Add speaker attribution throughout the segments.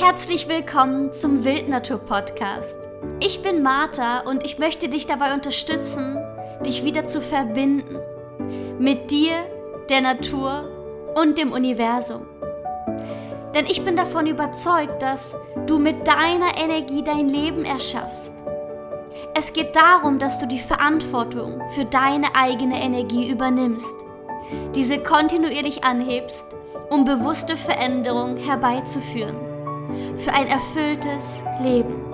Speaker 1: Herzlich willkommen zum Wildnatur Podcast. Ich bin Martha und ich möchte dich dabei unterstützen, dich wieder zu verbinden mit dir, der Natur und dem Universum. Denn ich bin davon überzeugt, dass du mit deiner Energie dein Leben erschaffst. Es geht darum, dass du die Verantwortung für deine eigene Energie übernimmst, diese kontinuierlich anhebst, um bewusste Veränderung herbeizuführen, für ein erfülltes Leben.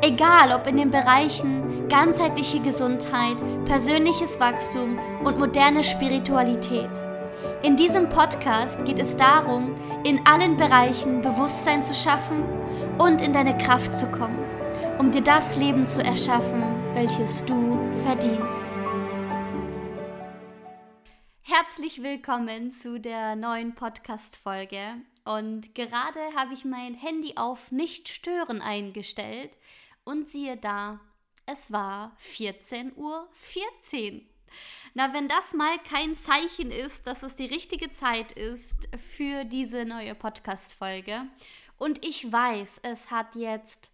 Speaker 1: Egal ob in den Bereichen ganzheitliche Gesundheit, persönliches Wachstum und moderne Spiritualität. In diesem Podcast geht es darum, in allen Bereichen Bewusstsein zu schaffen und in deine Kraft zu kommen, um dir das Leben zu erschaffen, welches du verdienst. Herzlich willkommen zu der neuen Podcast-Folge. Und gerade habe ich mein Handy auf Nicht stören eingestellt und siehe da, es war 14.14 Uhr. 14. Na, wenn das mal kein Zeichen ist, dass es die richtige Zeit ist für diese neue Podcast-Folge. Und ich weiß, es hat jetzt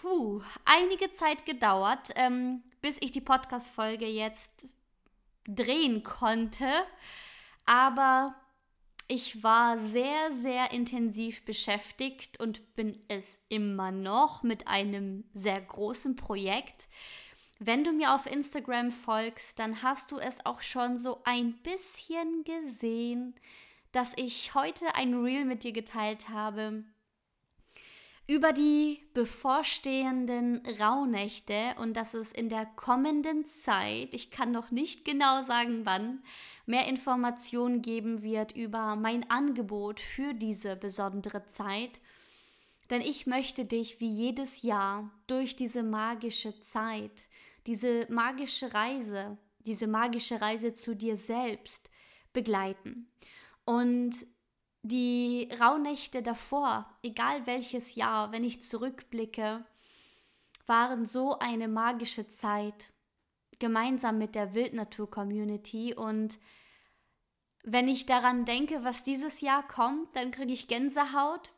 Speaker 1: puh, einige Zeit gedauert, ähm, bis ich die Podcast-Folge jetzt drehen konnte. Aber ich war sehr, sehr intensiv beschäftigt und bin es immer noch mit einem sehr großen Projekt. Wenn du mir auf Instagram folgst, dann hast du es auch schon so ein bisschen gesehen, dass ich heute ein Reel mit dir geteilt habe über die bevorstehenden Rauhnächte und dass es in der kommenden Zeit, ich kann noch nicht genau sagen wann, mehr Informationen geben wird über mein Angebot für diese besondere Zeit. Denn ich möchte dich wie jedes Jahr durch diese magische Zeit, diese magische Reise, diese magische Reise zu dir selbst begleiten. Und die Rauhnächte davor, egal welches Jahr, wenn ich zurückblicke, waren so eine magische Zeit gemeinsam mit der Wildnatur-Community. Und wenn ich daran denke, was dieses Jahr kommt, dann kriege ich Gänsehaut,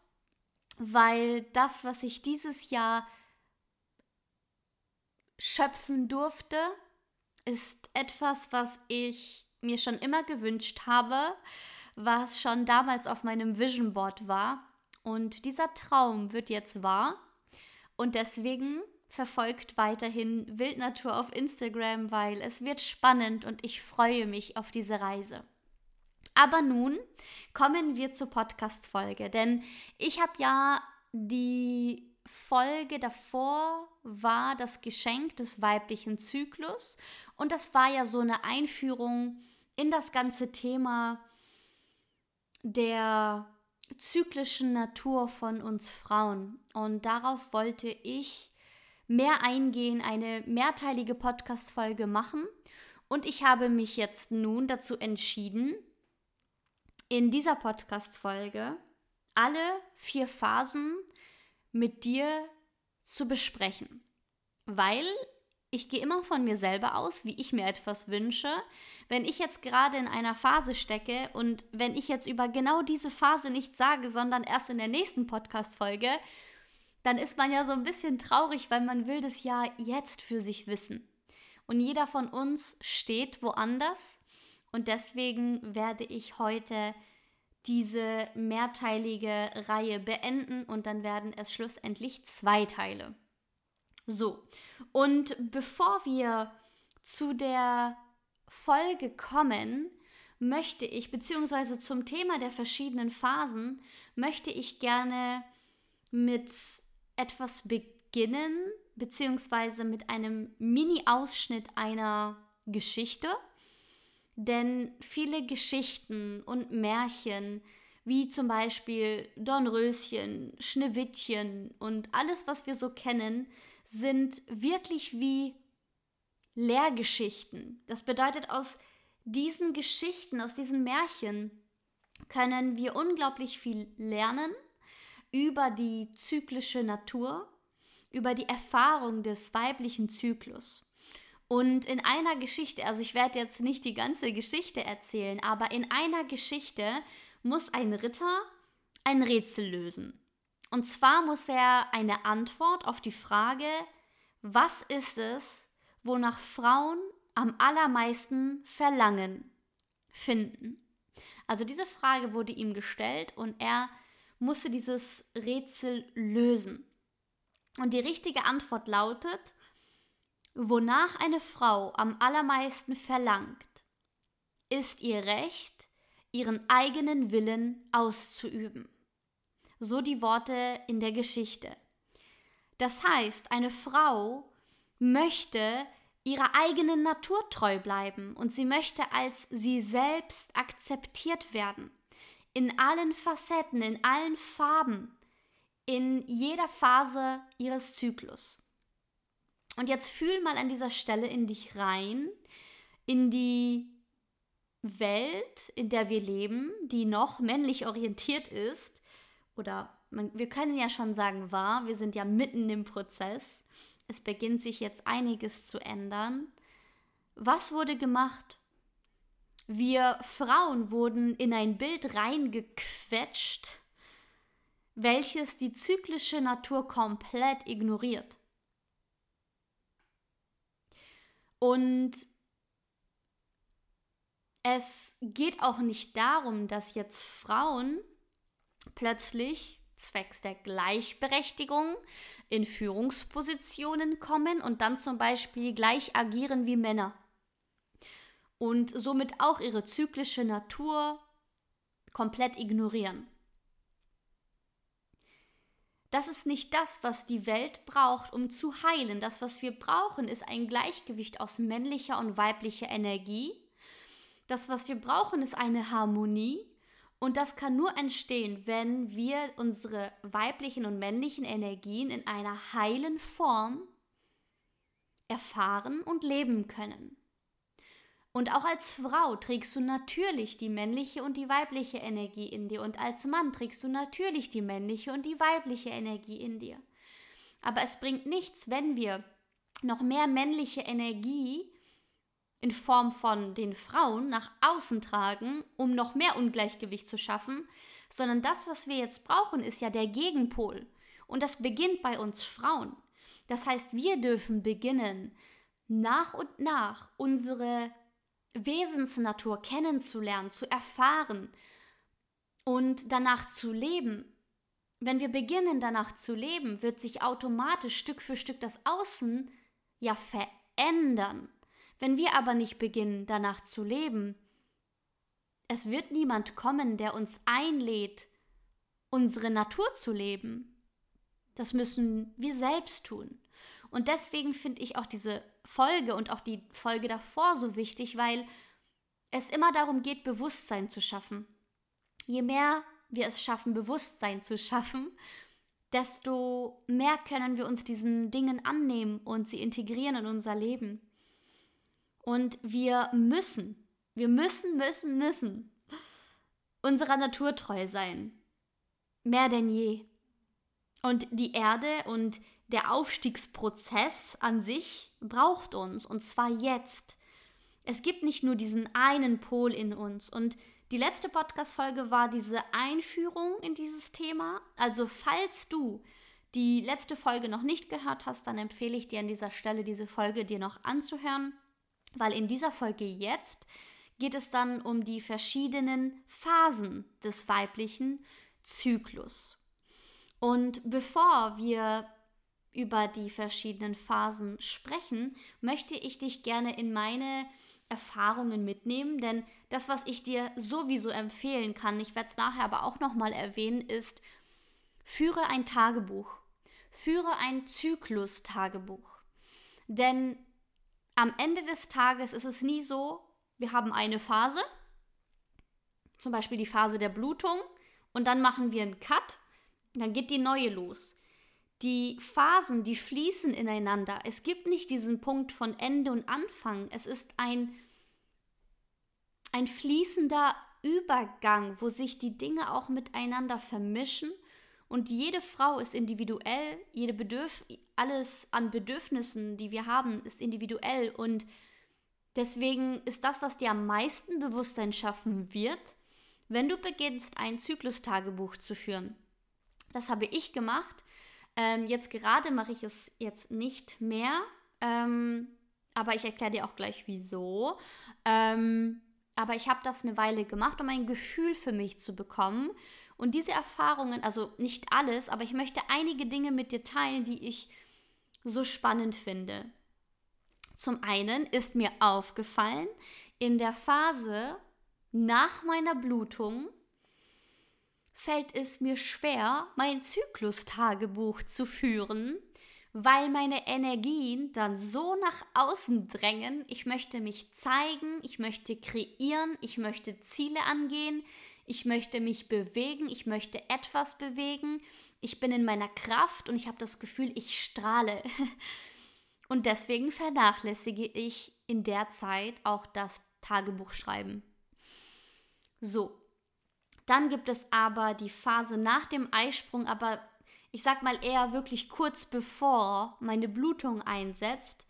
Speaker 1: weil das, was ich dieses Jahr schöpfen durfte, ist etwas, was ich mir schon immer gewünscht habe, was schon damals auf meinem Vision Board war. Und dieser Traum wird jetzt wahr. Und deswegen verfolgt weiterhin Wildnatur auf Instagram, weil es wird spannend und ich freue mich auf diese Reise. Aber nun kommen wir zur Podcast-Folge, denn ich habe ja die Folge davor war das Geschenk des weiblichen Zyklus und das war ja so eine Einführung in das ganze Thema der zyklischen Natur von uns Frauen und darauf wollte ich mehr eingehen, eine mehrteilige Podcast-Folge machen und ich habe mich jetzt nun dazu entschieden, in dieser Podcast-Folge alle vier Phasen mit dir zu besprechen. Weil ich gehe immer von mir selber aus, wie ich mir etwas wünsche. Wenn ich jetzt gerade in einer Phase stecke und wenn ich jetzt über genau diese Phase nicht sage, sondern erst in der nächsten Podcast-Folge, dann ist man ja so ein bisschen traurig, weil man will das ja jetzt für sich wissen. Und jeder von uns steht woanders und deswegen werde ich heute diese mehrteilige Reihe beenden und dann werden es schlussendlich zwei Teile. So, und bevor wir zu der Folge kommen, möchte ich, beziehungsweise zum Thema der verschiedenen Phasen, möchte ich gerne mit etwas beginnen, beziehungsweise mit einem Mini-Ausschnitt einer Geschichte. Denn viele Geschichten und Märchen, wie zum Beispiel Dornröschen, Schneewittchen und alles, was wir so kennen, sind wirklich wie Lehrgeschichten. Das bedeutet, aus diesen Geschichten, aus diesen Märchen können wir unglaublich viel lernen über die zyklische Natur, über die Erfahrung des weiblichen Zyklus. Und in einer Geschichte, also ich werde jetzt nicht die ganze Geschichte erzählen, aber in einer Geschichte muss ein Ritter ein Rätsel lösen. Und zwar muss er eine Antwort auf die Frage, was ist es, wonach Frauen am allermeisten verlangen, finden. Also diese Frage wurde ihm gestellt und er musste dieses Rätsel lösen. Und die richtige Antwort lautet, wonach eine Frau am allermeisten verlangt, ist ihr Recht, ihren eigenen Willen auszuüben. So die Worte in der Geschichte. Das heißt, eine Frau möchte ihrer eigenen Natur treu bleiben und sie möchte als sie selbst akzeptiert werden. In allen Facetten, in allen Farben, in jeder Phase ihres Zyklus. Und jetzt fühl mal an dieser Stelle in dich rein, in die Welt, in der wir leben, die noch männlich orientiert ist, oder man, wir können ja schon sagen, war, wir sind ja mitten im Prozess, es beginnt sich jetzt einiges zu ändern. Was wurde gemacht? Wir Frauen wurden in ein Bild reingequetscht, welches die zyklische Natur komplett ignoriert. Und es geht auch nicht darum, dass jetzt Frauen plötzlich zwecks der Gleichberechtigung in Führungspositionen kommen und dann zum Beispiel gleich agieren wie Männer und somit auch ihre zyklische Natur komplett ignorieren. Das ist nicht das, was die Welt braucht, um zu heilen. Das, was wir brauchen, ist ein Gleichgewicht aus männlicher und weiblicher Energie. Das, was wir brauchen, ist eine Harmonie und das kann nur entstehen, wenn wir unsere weiblichen und männlichen Energien in einer heilen Form erfahren und leben können. Und auch als Frau trägst du natürlich die männliche und die weibliche Energie in dir. Und als Mann trägst du natürlich die männliche und die weibliche Energie in dir. Aber es bringt nichts, wenn wir noch mehr männliche Energie in Form von den Frauen nach außen tragen, um noch mehr Ungleichgewicht zu schaffen, sondern das, was wir jetzt brauchen, ist ja der Gegenpol. Und das beginnt bei uns Frauen. Das heißt, wir dürfen beginnen, nach und nach unsere Wesensnatur kennenzulernen, zu erfahren und danach zu leben. Wenn wir beginnen, danach zu leben, wird sich automatisch Stück für Stück das Außen ja verändern. Wenn wir aber nicht beginnen, danach zu leben, es wird niemand kommen, der uns einlädt, unsere Natur zu leben. Das müssen wir selbst tun. Und deswegen finde ich auch diese Folge und auch die Folge davor so wichtig, weil es immer darum geht, Bewusstsein zu schaffen. Je mehr wir es schaffen, Bewusstsein zu schaffen, desto mehr können wir uns diesen Dingen annehmen und sie integrieren in unser Leben. Und wir müssen, wir müssen, müssen, müssen unserer Natur treu sein. Mehr denn je. Und die Erde und der Aufstiegsprozess an sich braucht uns, und zwar jetzt. Es gibt nicht nur diesen einen Pol in uns. Und die letzte Podcast-Folge war diese Einführung in dieses Thema. Also, falls du die letzte Folge noch nicht gehört hast, dann empfehle ich dir an dieser Stelle, diese Folge dir noch anzuhören weil in dieser Folge jetzt geht es dann um die verschiedenen Phasen des weiblichen Zyklus. Und bevor wir über die verschiedenen Phasen sprechen, möchte ich dich gerne in meine Erfahrungen mitnehmen, denn das, was ich dir sowieso empfehlen kann, ich werde es nachher aber auch nochmal erwähnen, ist, führe ein Tagebuch, führe ein Zyklus-Tagebuch. Denn am Ende des Tages ist es nie so, wir haben eine Phase, zum Beispiel die Phase der Blutung, und dann machen wir einen Cut, dann geht die neue los. Die Phasen, die fließen ineinander. Es gibt nicht diesen Punkt von Ende und Anfang. Es ist ein, ein fließender Übergang, wo sich die Dinge auch miteinander vermischen und jede Frau ist individuell, jede Bedürf alles an Bedürfnissen, die wir haben, ist individuell. Und deswegen ist das, was dir am meisten Bewusstsein schaffen wird, wenn du beginnst, ein Zyklustagebuch zu führen. Das habe ich gemacht. Ähm, jetzt gerade mache ich es jetzt nicht mehr. Ähm, aber ich erkläre dir auch gleich wieso. Ähm, aber ich habe das eine Weile gemacht, um ein Gefühl für mich zu bekommen. Und diese Erfahrungen, also nicht alles, aber ich möchte einige Dinge mit dir teilen, die ich so spannend finde. Zum einen ist mir aufgefallen, in der Phase nach meiner Blutung fällt es mir schwer, mein Zyklustagebuch zu führen, weil meine Energien dann so nach außen drängen. Ich möchte mich zeigen, ich möchte kreieren, ich möchte Ziele angehen, ich möchte mich bewegen, ich möchte etwas bewegen, ich bin in meiner Kraft und ich habe das Gefühl, ich strahle. Und deswegen vernachlässige ich in der Zeit auch das Tagebuch schreiben. So, dann gibt es aber die Phase nach dem Eisprung, aber ich sag mal eher wirklich kurz bevor meine Blutung einsetzt,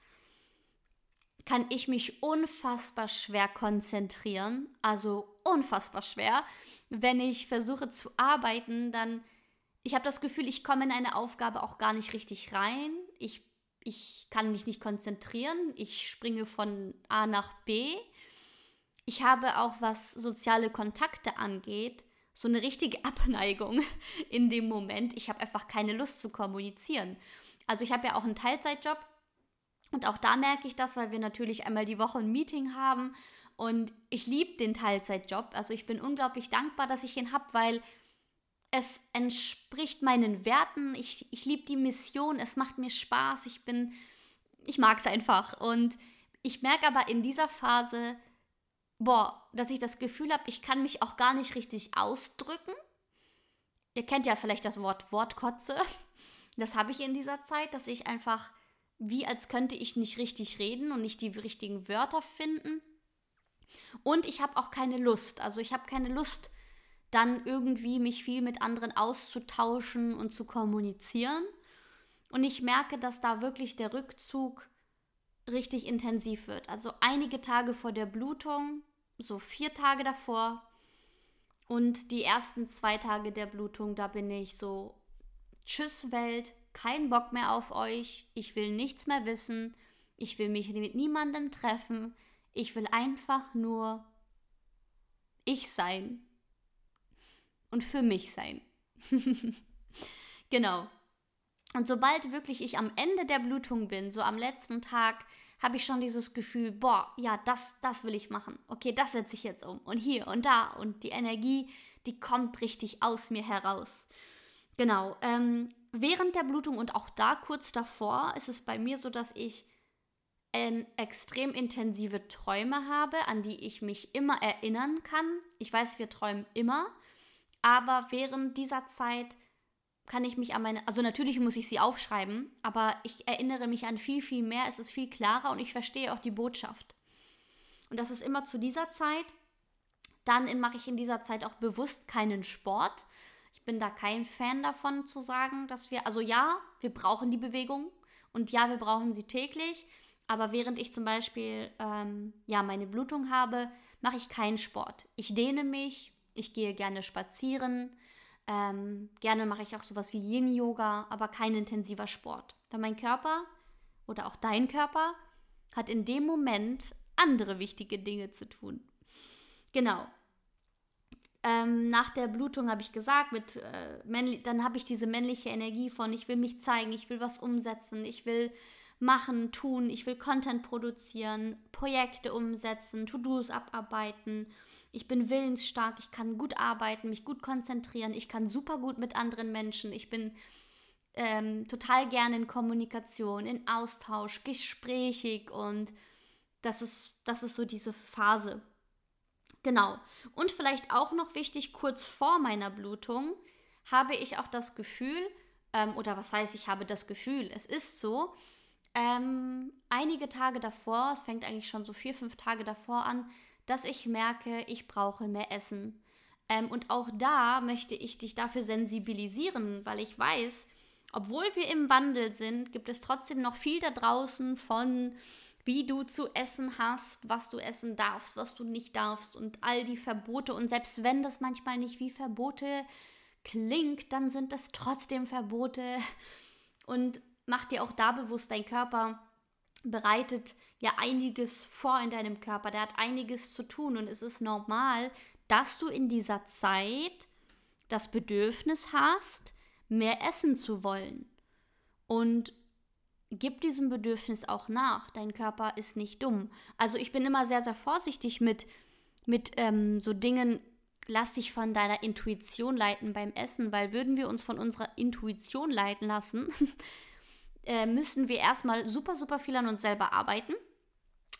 Speaker 1: kann ich mich unfassbar schwer konzentrieren, also unfassbar schwer. Wenn ich versuche zu arbeiten, dann ich habe das Gefühl, ich komme in eine Aufgabe auch gar nicht richtig rein. Ich ich kann mich nicht konzentrieren, ich springe von A nach B. Ich habe auch, was soziale Kontakte angeht, so eine richtige Abneigung in dem Moment. Ich habe einfach keine Lust zu kommunizieren. Also ich habe ja auch einen Teilzeitjob und auch da merke ich das, weil wir natürlich einmal die Woche ein Meeting haben und ich liebe den Teilzeitjob. Also ich bin unglaublich dankbar, dass ich ihn habe, weil es entspricht meinen Werten. Ich, ich liebe die Mission, es macht mir Spaß, ich bin, ich mag es einfach. Und ich merke aber in dieser Phase, boah, dass ich das Gefühl habe, ich kann mich auch gar nicht richtig ausdrücken. Ihr kennt ja vielleicht das Wort Wortkotze. Das habe ich in dieser Zeit, dass ich einfach, wie als könnte ich nicht richtig reden und nicht die richtigen Wörter finden. Und ich habe auch keine Lust. Also ich habe keine Lust, dann irgendwie mich viel mit anderen auszutauschen und zu kommunizieren. Und ich merke, dass da wirklich der Rückzug richtig intensiv wird. Also einige Tage vor der Blutung, so vier Tage davor und die ersten zwei Tage der Blutung, da bin ich so, tschüss Welt, kein Bock mehr auf euch, ich will nichts mehr wissen, ich will mich mit niemandem treffen, ich will einfach nur ich sein und für mich sein. genau. Und sobald wirklich ich am Ende der Blutung bin, so am letzten Tag, habe ich schon dieses Gefühl, boah, ja, das, das will ich machen. Okay, das setze ich jetzt um. Und hier und da. Und die Energie, die kommt richtig aus mir heraus. Genau. Ähm, während der Blutung und auch da kurz davor ist es bei mir so, dass ich äh, extrem intensive Träume habe, an die ich mich immer erinnern kann. Ich weiß, wir träumen immer. Aber während dieser Zeit kann ich mich an meine, also natürlich muss ich sie aufschreiben, aber ich erinnere mich an viel, viel mehr. Es ist viel klarer und ich verstehe auch die Botschaft. Und das ist immer zu dieser Zeit. Dann mache ich in dieser Zeit auch bewusst keinen Sport. Ich bin da kein Fan davon zu sagen, dass wir, also ja, wir brauchen die Bewegung und ja, wir brauchen sie täglich. Aber während ich zum Beispiel ähm, ja meine Blutung habe, mache ich keinen Sport. Ich dehne mich, ich gehe gerne spazieren. Ähm, gerne mache ich auch sowas wie Yin-Yoga, aber kein intensiver Sport. Weil mein Körper oder auch dein Körper hat in dem Moment andere wichtige Dinge zu tun. Genau. Ähm, nach der Blutung habe ich gesagt, mit, äh, dann habe ich diese männliche Energie von, ich will mich zeigen, ich will was umsetzen, ich will machen, tun, ich will Content produzieren, Projekte umsetzen, To-Dos abarbeiten. Ich bin willensstark, ich kann gut arbeiten, mich gut konzentrieren, ich kann super gut mit anderen Menschen, ich bin ähm, total gerne in Kommunikation, in Austausch, gesprächig und das ist, das ist so diese Phase. Genau. Und vielleicht auch noch wichtig, kurz vor meiner Blutung habe ich auch das Gefühl, ähm, oder was heißt, ich habe das Gefühl, es ist so, ähm, einige Tage davor, es fängt eigentlich schon so vier, fünf Tage davor an, dass ich merke, ich brauche mehr Essen. Ähm, und auch da möchte ich dich dafür sensibilisieren, weil ich weiß, obwohl wir im Wandel sind, gibt es trotzdem noch viel da draußen von wie du zu essen hast, was du essen darfst, was du nicht darfst und all die Verbote. Und selbst wenn das manchmal nicht wie Verbote klingt, dann sind es trotzdem Verbote. Und mach dir auch da bewusst, dein Körper bereitet ja einiges vor in deinem Körper. Der hat einiges zu tun und es ist normal, dass du in dieser Zeit das Bedürfnis hast, mehr essen zu wollen. Und gib diesem Bedürfnis auch nach. Dein Körper ist nicht dumm. Also ich bin immer sehr, sehr vorsichtig mit, mit ähm, so Dingen, lass dich von deiner Intuition leiten beim Essen, weil würden wir uns von unserer Intuition leiten lassen, äh, müssen wir erstmal super, super viel an uns selber arbeiten.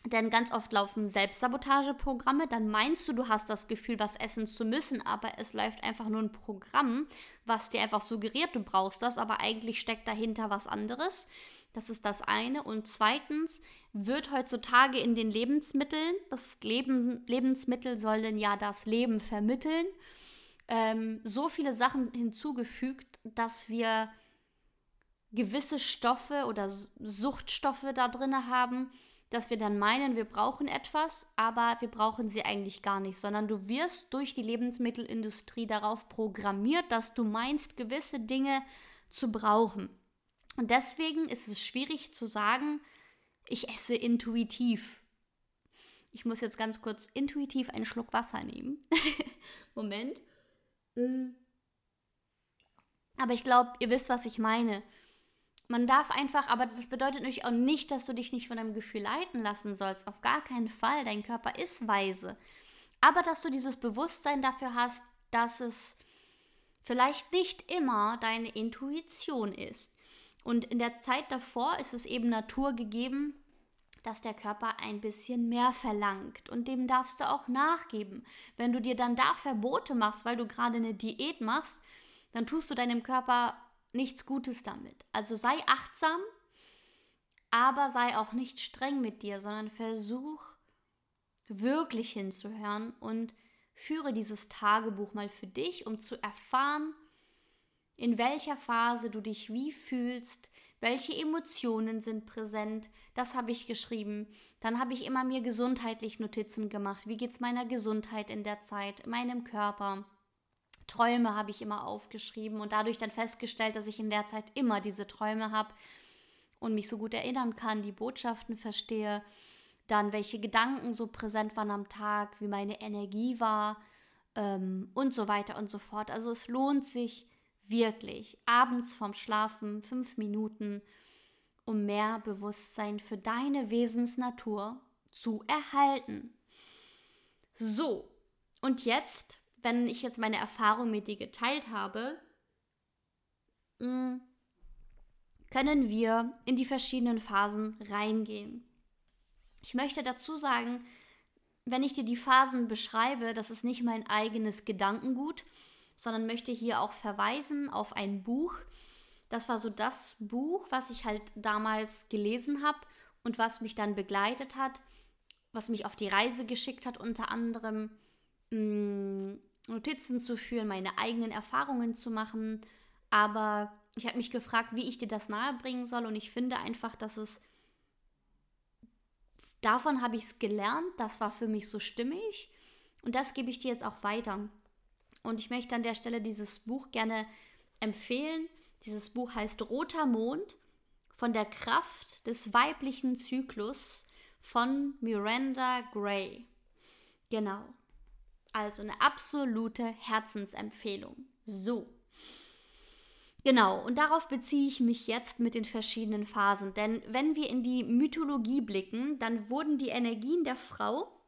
Speaker 1: Denn ganz oft laufen Selbstsabotageprogramme. Dann meinst du, du hast das Gefühl, was essen zu müssen, aber es läuft einfach nur ein Programm, was dir einfach suggeriert, du brauchst das, aber eigentlich steckt dahinter was anderes. Das ist das eine. Und zweitens wird heutzutage in den Lebensmitteln, das Leben, Lebensmittel sollen ja das Leben vermitteln, ähm, so viele Sachen hinzugefügt, dass wir gewisse Stoffe oder Suchtstoffe da drin haben, dass wir dann meinen, wir brauchen etwas, aber wir brauchen sie eigentlich gar nicht, sondern du wirst durch die Lebensmittelindustrie darauf programmiert, dass du meinst, gewisse Dinge zu brauchen. Und deswegen ist es schwierig zu sagen, ich esse intuitiv. Ich muss jetzt ganz kurz intuitiv einen Schluck Wasser nehmen. Moment. Mm. Aber ich glaube, ihr wisst, was ich meine. Man darf einfach, aber das bedeutet natürlich auch nicht, dass du dich nicht von deinem Gefühl leiten lassen sollst. Auf gar keinen Fall. Dein Körper ist weise. Aber dass du dieses Bewusstsein dafür hast, dass es vielleicht nicht immer deine Intuition ist. Und in der Zeit davor ist es eben Natur gegeben, dass der Körper ein bisschen mehr verlangt und dem darfst du auch nachgeben. Wenn du dir dann da Verbote machst, weil du gerade eine Diät machst, dann tust du deinem Körper nichts Gutes damit. Also sei achtsam, aber sei auch nicht streng mit dir, sondern versuch wirklich hinzuhören und führe dieses Tagebuch mal für dich, um zu erfahren, in welcher Phase du dich wie fühlst, welche Emotionen sind präsent, das habe ich geschrieben. Dann habe ich immer mir gesundheitlich Notizen gemacht. Wie geht es meiner Gesundheit in der Zeit, meinem Körper? Träume habe ich immer aufgeschrieben und dadurch dann festgestellt, dass ich in der Zeit immer diese Träume habe und mich so gut erinnern kann, die Botschaften verstehe, dann welche Gedanken so präsent waren am Tag, wie meine Energie war ähm, und so weiter und so fort. Also es lohnt sich, wirklich abends vorm Schlafen fünf Minuten, um mehr Bewusstsein für deine Wesensnatur zu erhalten. So, und jetzt, wenn ich jetzt meine Erfahrung mit dir geteilt habe, mm, können wir in die verschiedenen Phasen reingehen. Ich möchte dazu sagen, wenn ich dir die Phasen beschreibe, das ist nicht mein eigenes Gedankengut, sondern möchte hier auch verweisen auf ein Buch. Das war so das Buch, was ich halt damals gelesen habe und was mich dann begleitet hat, was mich auf die Reise geschickt hat, unter anderem mh, mm, Notizen zu führen, meine eigenen Erfahrungen zu machen. Aber ich habe mich gefragt, wie ich dir das nahebringen soll und ich finde einfach, dass es davon habe ich es gelernt, das war für mich so stimmig und das gebe ich dir jetzt auch weiter. Und ich möchte an der Stelle dieses Buch gerne empfehlen. Dieses Buch heißt Roter Mond von der Kraft des weiblichen Zyklus von Miranda Gray. Genau. Also eine absolute Herzensempfehlung. So. Genau, und darauf beziehe ich mich jetzt mit den verschiedenen Phasen. Denn wenn wir in die Mythologie blicken, dann wurden die Energien der Frau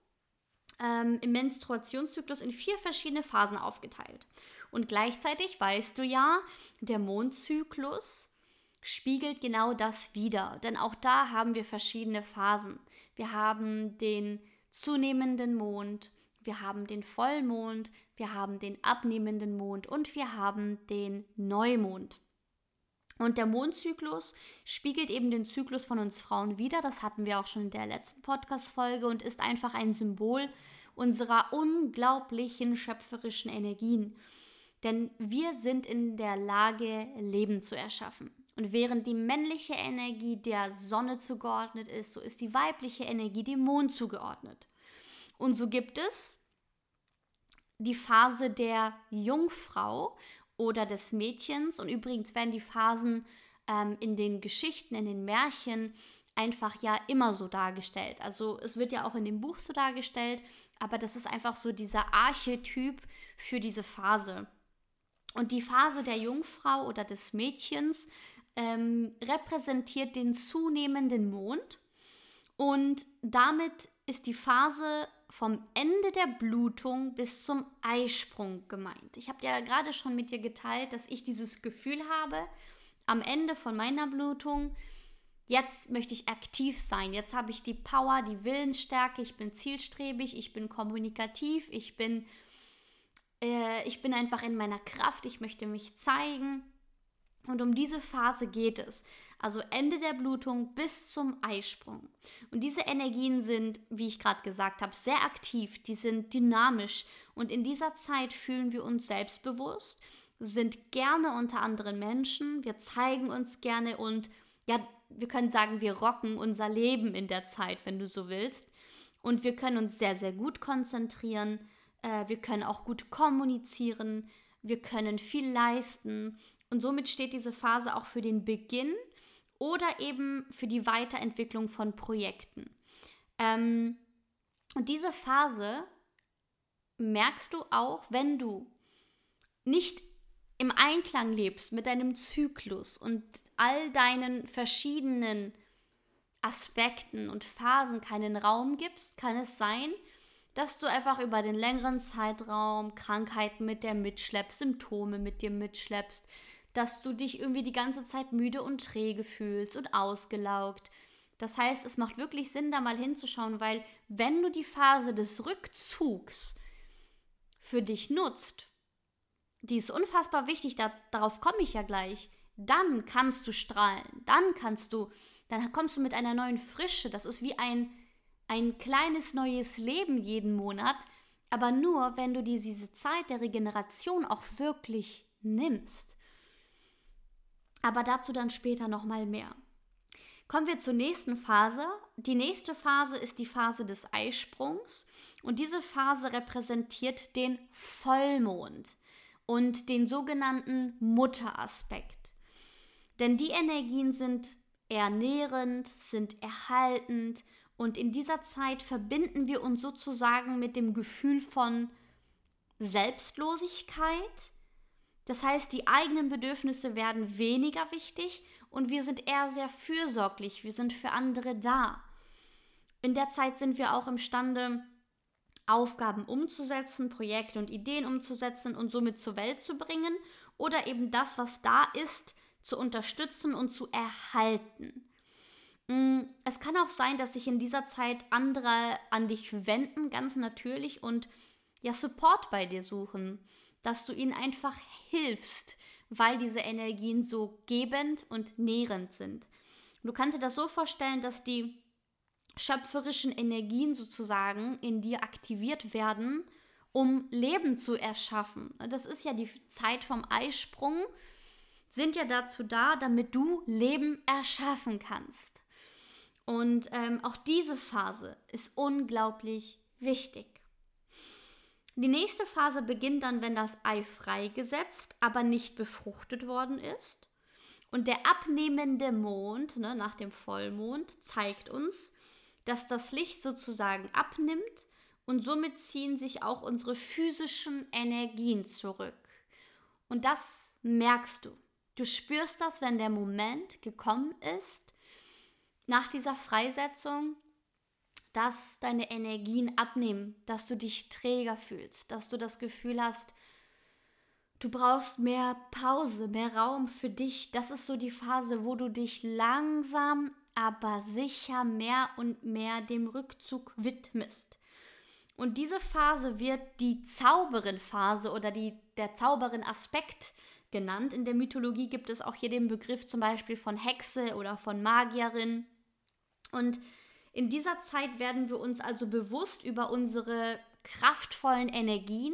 Speaker 1: ähm, im Menstruationszyklus in vier verschiedene Phasen aufgeteilt. Und gleichzeitig weißt du ja, der Mondzyklus spiegelt genau das wider. Denn auch da haben wir verschiedene Phasen. Wir haben den zunehmenden Mond, wir haben den Vollmond, wir haben den abnehmenden Mond und wir haben den Neumond. Und der Mondzyklus spiegelt eben den Zyklus von uns Frauen wider. Das hatten wir auch schon in der letzten Podcast-Folge und ist einfach ein Symbol unserer unglaublichen schöpferischen Energien. Denn wir sind in der Lage, Leben zu erschaffen. Und während die männliche Energie der Sonne zugeordnet ist, so ist die weibliche Energie dem Mond zugeordnet. Und so gibt es die Phase der Jungfrau oder des Mädchens. Und übrigens werden die Phasen ähm, in den Geschichten, in den Märchen einfach ja immer so dargestellt. Also es wird ja auch in dem Buch so dargestellt, aber das ist einfach so dieser Archetyp für diese Phase. Und die Phase der Jungfrau oder des Mädchens ähm, repräsentiert den zunehmenden Mond und damit ist die Phase vom Ende der Blutung bis zum Eisprung gemeint. Ich habe ja gerade schon mit dir geteilt, dass ich dieses Gefühl habe, am Ende von meiner Blutung, jetzt möchte ich aktiv sein, jetzt habe ich die Power, die Willensstärke, ich bin zielstrebig, ich bin kommunikativ, ich bin, äh, ich bin einfach in meiner Kraft, ich möchte mich zeigen. Und um diese Phase geht es. Also Ende der Blutung bis zum Eisprung. Und diese Energien sind, wie ich gerade gesagt habe, sehr aktiv, die sind dynamisch. Und in dieser Zeit fühlen wir uns selbstbewusst, sind gerne unter anderen Menschen, wir zeigen uns gerne und ja, wir können sagen, wir rocken unser Leben in der Zeit, wenn du so willst. Und wir können uns sehr, sehr gut konzentrieren. Äh, wir können auch gut kommunizieren. Wir können viel leisten. Und somit steht diese Phase auch für den Beginn oder eben für die Weiterentwicklung von Projekten. Ähm, und diese Phase merkst du auch, wenn du nicht im Einklang lebst mit deinem Zyklus und all deinen verschiedenen Aspekten und Phasen keinen Raum gibst, kann es sein, dass du einfach über den längeren Zeitraum Krankheiten mit dir mitschleppst, Symptome mit dir mitschleppst, dass du dich irgendwie die ganze Zeit müde und träge fühlst und ausgelaugt. Das heißt, es macht wirklich Sinn, da mal hinzuschauen, weil wenn du die Phase des Rückzugs für dich nutzt, die ist unfassbar wichtig, da, darauf komme ich ja gleich, dann kannst du strahlen, dann kannst du, dann kommst du mit einer neuen Frische, das ist wie ein, ein kleines neues Leben jeden Monat, aber nur, wenn du dir diese Zeit der Regeneration auch wirklich nimmst. Aber dazu dann später nochmal mehr. Kommen wir zur nächsten Phase. Die nächste Phase ist die Phase des Eisprungs und diese Phase repräsentiert den Vollmond und den sogenannten Mutteraspekt. Denn die Energien sind ernährend, sind erhaltend und in dieser Zeit verbinden wir uns sozusagen mit dem Gefühl von Selbstlosigkeit, das heißt, die eigenen Bedürfnisse werden weniger wichtig und wir sind eher sehr fürsorglich, wir sind für andere da. In der Zeit sind wir auch imstande, Aufgaben umzusetzen, Projekte und Ideen umzusetzen und somit zur Welt zu bringen oder eben das, was da ist, zu unterstützen und zu erhalten. Mm, es kann auch sein, dass sich in dieser Zeit andere an dich wenden, ganz natürlich, und ja, Support bei dir suchen dass du ihnen einfach hilfst, weil diese Energien so gebend und nährend sind. Du kannst dir das so vorstellen, dass die schöpferischen Energien sozusagen in dir aktiviert werden, um Leben zu erschaffen. Das ist ja die Zeit vom Eisprung, sind ja dazu da, damit du Leben erschaffen kannst. Und ähm, auch diese Phase ist unglaublich wichtig. Die nächste Phase beginnt dann, wenn das Ei freigesetzt, aber nicht befruchtet worden ist. Und der abnehmende Mond ne, nach dem Vollmond zeigt uns, dass das Licht sozusagen abnimmt und somit ziehen sich auch unsere physischen Energien zurück. Und das merkst du. Du spürst das, wenn der Moment gekommen ist, nach dieser Freisetzung, dass deine Energien abnehmen, dass du dich träger fühlst, dass du das Gefühl hast, du brauchst mehr Pause, mehr Raum für dich. Das ist so die Phase, wo du dich langsam, aber sicher mehr und mehr dem Rückzug widmest. Und diese Phase wird die Zauberin-Phase oder die, der Zauberin-Aspekt genannt. In der Mythologie gibt es auch hier den Begriff zum Beispiel von Hexe oder von Magierin. Und in dieser Zeit werden wir uns also bewusst über unsere kraftvollen Energien,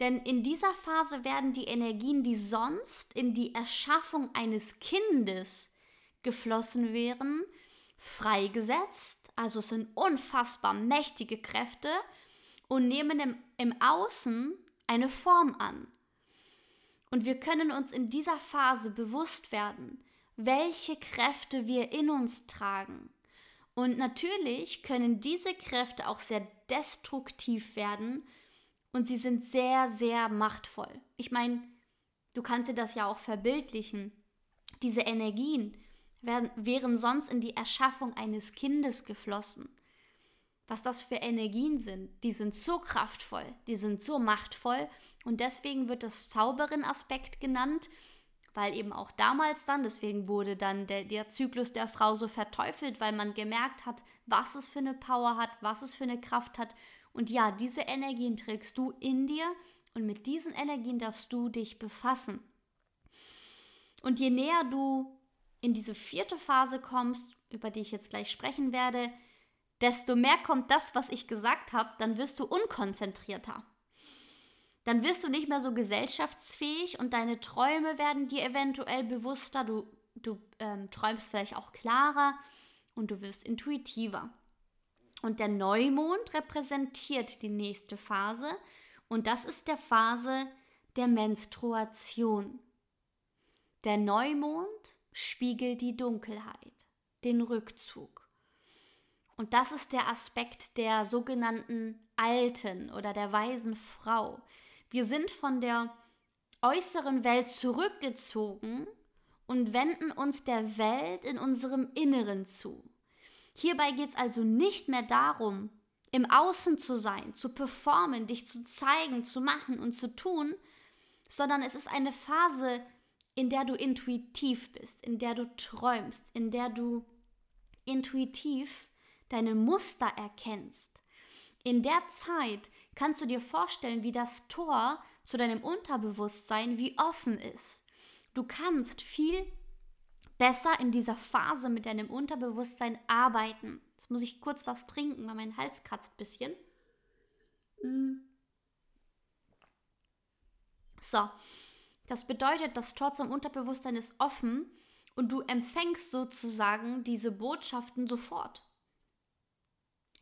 Speaker 1: Denn in dieser Phase werden die Energien, die sonst in die Erschaffung eines Kindes geflossen wären, freigesetzt. Also es sind unfassbar mächtige Kräfte und nehmen im, im Außen eine Form an. Und wir können uns in dieser Phase bewusst werden, welche Kräfte wir in uns tragen. Und natürlich können diese Kräfte auch sehr destruktiv werden und sie sind sehr, sehr machtvoll. Ich meine, du kannst dir das ja auch verbildlichen. Diese Energien werden, wären sonst in die Erschaffung eines Kindes geflossen. Was das für Energien sind, die sind so kraftvoll, die sind so machtvoll und deswegen wird das Zauberin-Aspekt genannt, weil eben auch damals dann, deswegen wurde dann der, der Zyklus der Frau so verteufelt, weil man gemerkt hat, was es für eine Power hat, was es für eine Kraft hat. Und ja, diese Energien trägst du in dir und mit diesen Energien darfst du dich befassen. Und je näher du in diese vierte Phase kommst, über die ich jetzt gleich sprechen werde, desto mehr kommt das, was ich gesagt habe, dann wirst du unkonzentrierter dann wirst du nicht mehr so gesellschaftsfähig und deine Träume werden dir eventuell bewusster. Du, du ähm, träumst vielleicht auch klarer und du wirst intuitiver. Und der Neumond repräsentiert die nächste Phase und das ist der Phase der Menstruation. Der Neumond spiegelt die Dunkelheit, den Rückzug. Und das ist der Aspekt der sogenannten Alten oder der weisen Frau, wir sind von der äußeren Welt zurückgezogen und wenden uns der Welt in unserem Inneren zu. Hierbei geht es also nicht mehr darum, im Außen zu sein, zu performen, dich zu zeigen, zu machen und zu tun, sondern es ist eine Phase, in der du intuitiv bist, in der du träumst, in der du intuitiv deine Muster erkennst, in der Zeit kannst du dir vorstellen, wie das Tor zu deinem Unterbewusstsein wie offen ist. Du kannst viel besser in dieser Phase mit deinem Unterbewusstsein arbeiten. Jetzt muss ich kurz was trinken, weil mein Hals kratzt ein bisschen. Mm. So, das bedeutet, das Tor zum Unterbewusstsein ist offen und du empfängst sozusagen diese Botschaften sofort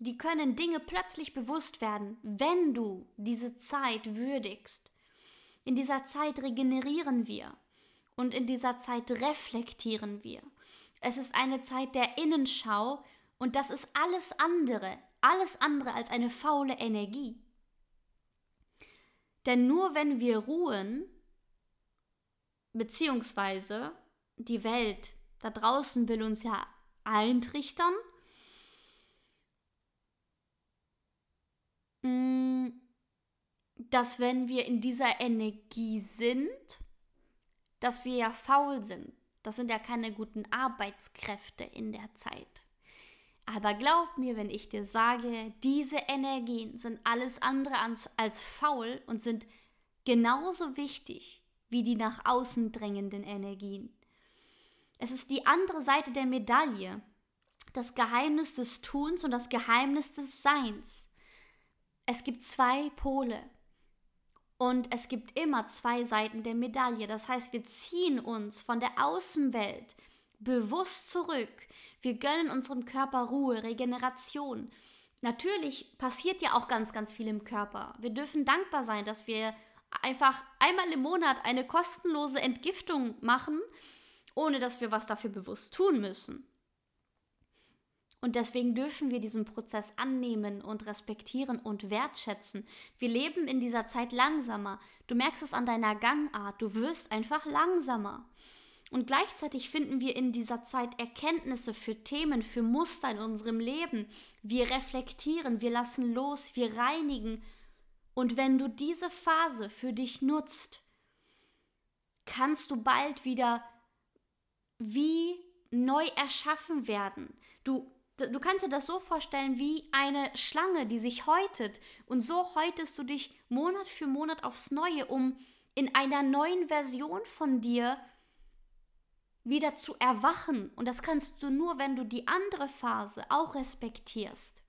Speaker 1: die können Dinge plötzlich bewusst werden, wenn du diese Zeit würdigst. In dieser Zeit regenerieren wir und in dieser Zeit reflektieren wir. Es ist eine Zeit der Innenschau und das ist alles andere, alles andere als eine faule Energie. Denn nur wenn wir ruhen, beziehungsweise die Welt da draußen will uns ja eintrichtern, dass wenn wir in dieser Energie sind, dass wir ja faul sind. Das sind ja keine guten Arbeitskräfte in der Zeit. Aber glaub mir, wenn ich dir sage, diese Energien sind alles andere als, als faul und sind genauso wichtig wie die nach außen drängenden Energien. Es ist die andere Seite der Medaille, das Geheimnis des Tuns und das Geheimnis des Seins es gibt zwei Pole. Und es gibt immer zwei Seiten der Medaille. Das heißt, wir ziehen uns von der Außenwelt bewusst zurück. Wir gönnen unserem Körper Ruhe, Regeneration. Natürlich passiert ja auch ganz, ganz viel im Körper. Wir dürfen dankbar sein, dass wir einfach einmal im Monat eine kostenlose Entgiftung machen, ohne dass wir was dafür bewusst tun müssen. Und deswegen dürfen wir diesen Prozess annehmen und respektieren und wertschätzen. Wir leben in dieser Zeit langsamer. Du merkst es an deiner Gangart. Du wirst einfach langsamer. Und gleichzeitig finden wir in dieser Zeit Erkenntnisse für Themen, für Muster in unserem Leben. Wir reflektieren, wir lassen los, wir reinigen. Und wenn du diese Phase für dich nutzt, kannst du bald wieder wie neu erschaffen werden. Du Du kannst dir das so vorstellen wie eine Schlange, die sich häutet. Und so häutest du dich Monat für Monat aufs Neue, um in einer neuen Version von dir wieder zu erwachen. Und das kannst du nur, wenn du die andere Phase auch respektierst.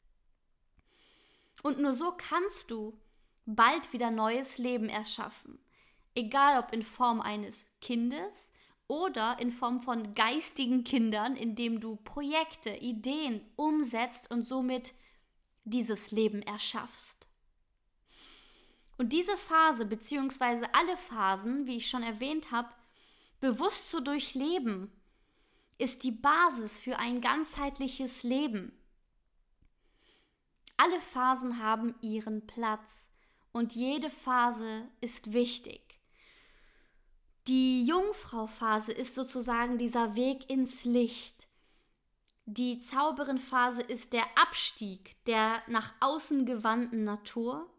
Speaker 1: Und nur so kannst du bald wieder neues Leben erschaffen. Egal ob in Form eines Kindes oder in Form von geistigen Kindern, indem du Projekte, Ideen umsetzt und somit dieses Leben erschaffst. Und diese Phase, beziehungsweise alle Phasen, wie ich schon erwähnt habe, bewusst zu durchleben, ist die Basis für ein ganzheitliches Leben. Alle Phasen haben ihren Platz und jede Phase ist wichtig. Die Jungfrauphase ist sozusagen dieser Weg ins Licht. Die Zauberenphase ist der Abstieg der nach außen gewandten Natur.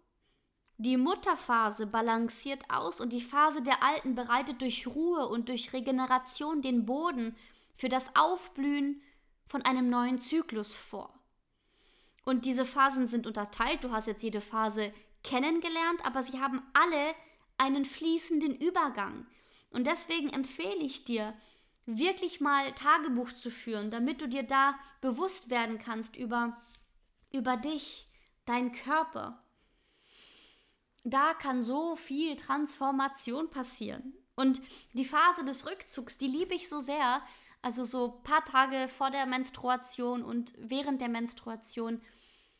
Speaker 1: Die Mutterphase balanciert aus und die Phase der Alten bereitet durch Ruhe und durch Regeneration den Boden für das Aufblühen von einem neuen Zyklus vor. Und diese Phasen sind unterteilt. Du hast jetzt jede Phase kennengelernt, aber sie haben alle einen fließenden Übergang. Und deswegen empfehle ich dir, wirklich mal Tagebuch zu führen, damit du dir da bewusst werden kannst über, über dich, deinen Körper. Da kann so viel Transformation passieren. Und die Phase des Rückzugs, die liebe ich so sehr, also so ein paar Tage vor der Menstruation und während der Menstruation,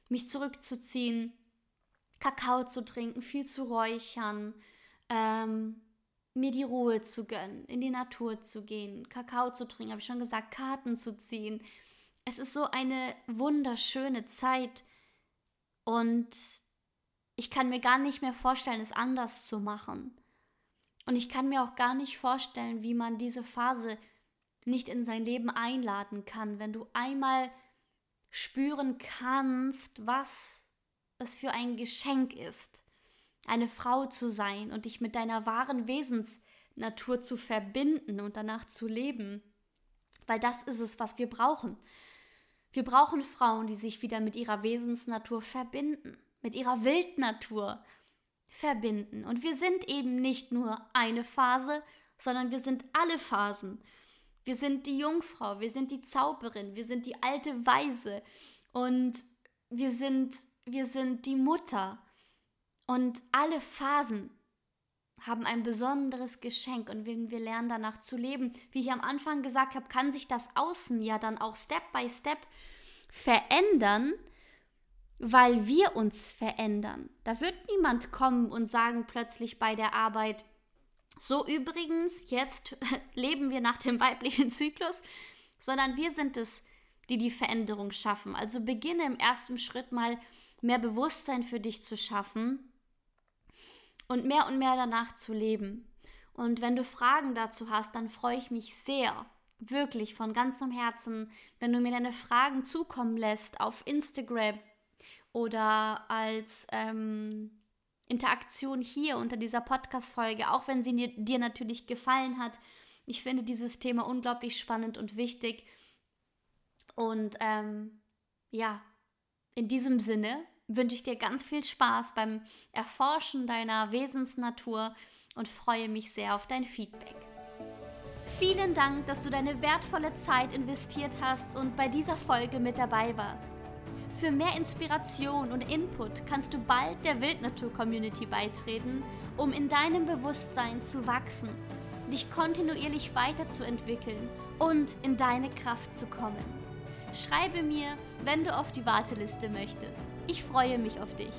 Speaker 1: mich zurückzuziehen, Kakao zu trinken, viel zu räuchern, ähm, mir die Ruhe zu gönnen, in die Natur zu gehen, Kakao zu trinken, habe ich schon gesagt, Karten zu ziehen. Es ist so eine wunderschöne Zeit und ich kann mir gar nicht mehr vorstellen, es anders zu machen. Und ich kann mir auch gar nicht vorstellen, wie man diese Phase nicht in sein Leben einladen kann, wenn du einmal spüren kannst, was es für ein Geschenk ist, eine Frau zu sein und dich mit deiner wahren Wesensnatur zu verbinden und danach zu leben. Weil das ist es, was wir brauchen. Wir brauchen Frauen, die sich wieder mit ihrer Wesensnatur verbinden, mit ihrer Wildnatur verbinden. Und wir sind eben nicht nur eine Phase, sondern wir sind alle Phasen. Wir sind die Jungfrau, wir sind die Zauberin, wir sind die alte Weise und wir sind, wir sind die Mutter. Und alle Phasen haben ein besonderes Geschenk und wenn wir lernen danach zu leben, wie ich am Anfang gesagt habe, kann sich das Außen ja dann auch Step by Step verändern, weil wir uns verändern. Da wird niemand kommen und sagen plötzlich bei der Arbeit, so übrigens, jetzt leben wir nach dem weiblichen Zyklus, sondern wir sind es, die die Veränderung schaffen. Also beginne im ersten Schritt mal mehr Bewusstsein für dich zu schaffen und mehr und mehr danach zu leben. Und wenn du Fragen dazu hast, dann freue ich mich sehr, wirklich von ganzem Herzen, wenn du mir deine Fragen zukommen lässt auf Instagram oder als ähm, Interaktion hier unter dieser Podcast-Folge, auch wenn sie dir, dir natürlich gefallen hat. Ich finde dieses Thema unglaublich spannend und wichtig. Und ähm, ja, in diesem Sinne wünsche ich dir ganz viel Spaß beim Erforschen deiner Wesensnatur und freue mich sehr auf dein Feedback. Vielen Dank, dass du deine wertvolle Zeit investiert hast und bei dieser Folge mit dabei warst. Für mehr Inspiration und Input kannst du bald der Wildnatur-Community beitreten, um in deinem Bewusstsein zu wachsen, dich kontinuierlich weiterzuentwickeln und in deine Kraft zu kommen. Schreibe mir, wenn du auf die Warteliste möchtest. Ich freue mich auf dich.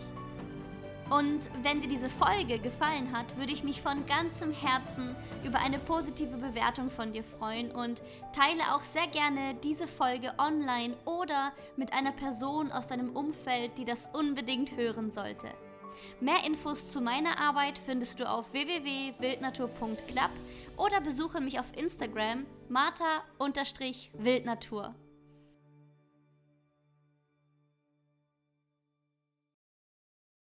Speaker 1: Und wenn dir diese Folge gefallen hat, würde ich mich von ganzem Herzen über eine positive Bewertung von dir freuen und teile auch sehr gerne diese Folge online oder mit einer Person aus deinem Umfeld, die das unbedingt hören sollte. Mehr Infos zu meiner Arbeit findest du auf www.wildnatur.club oder besuche mich auf Instagram martha-wildnatur.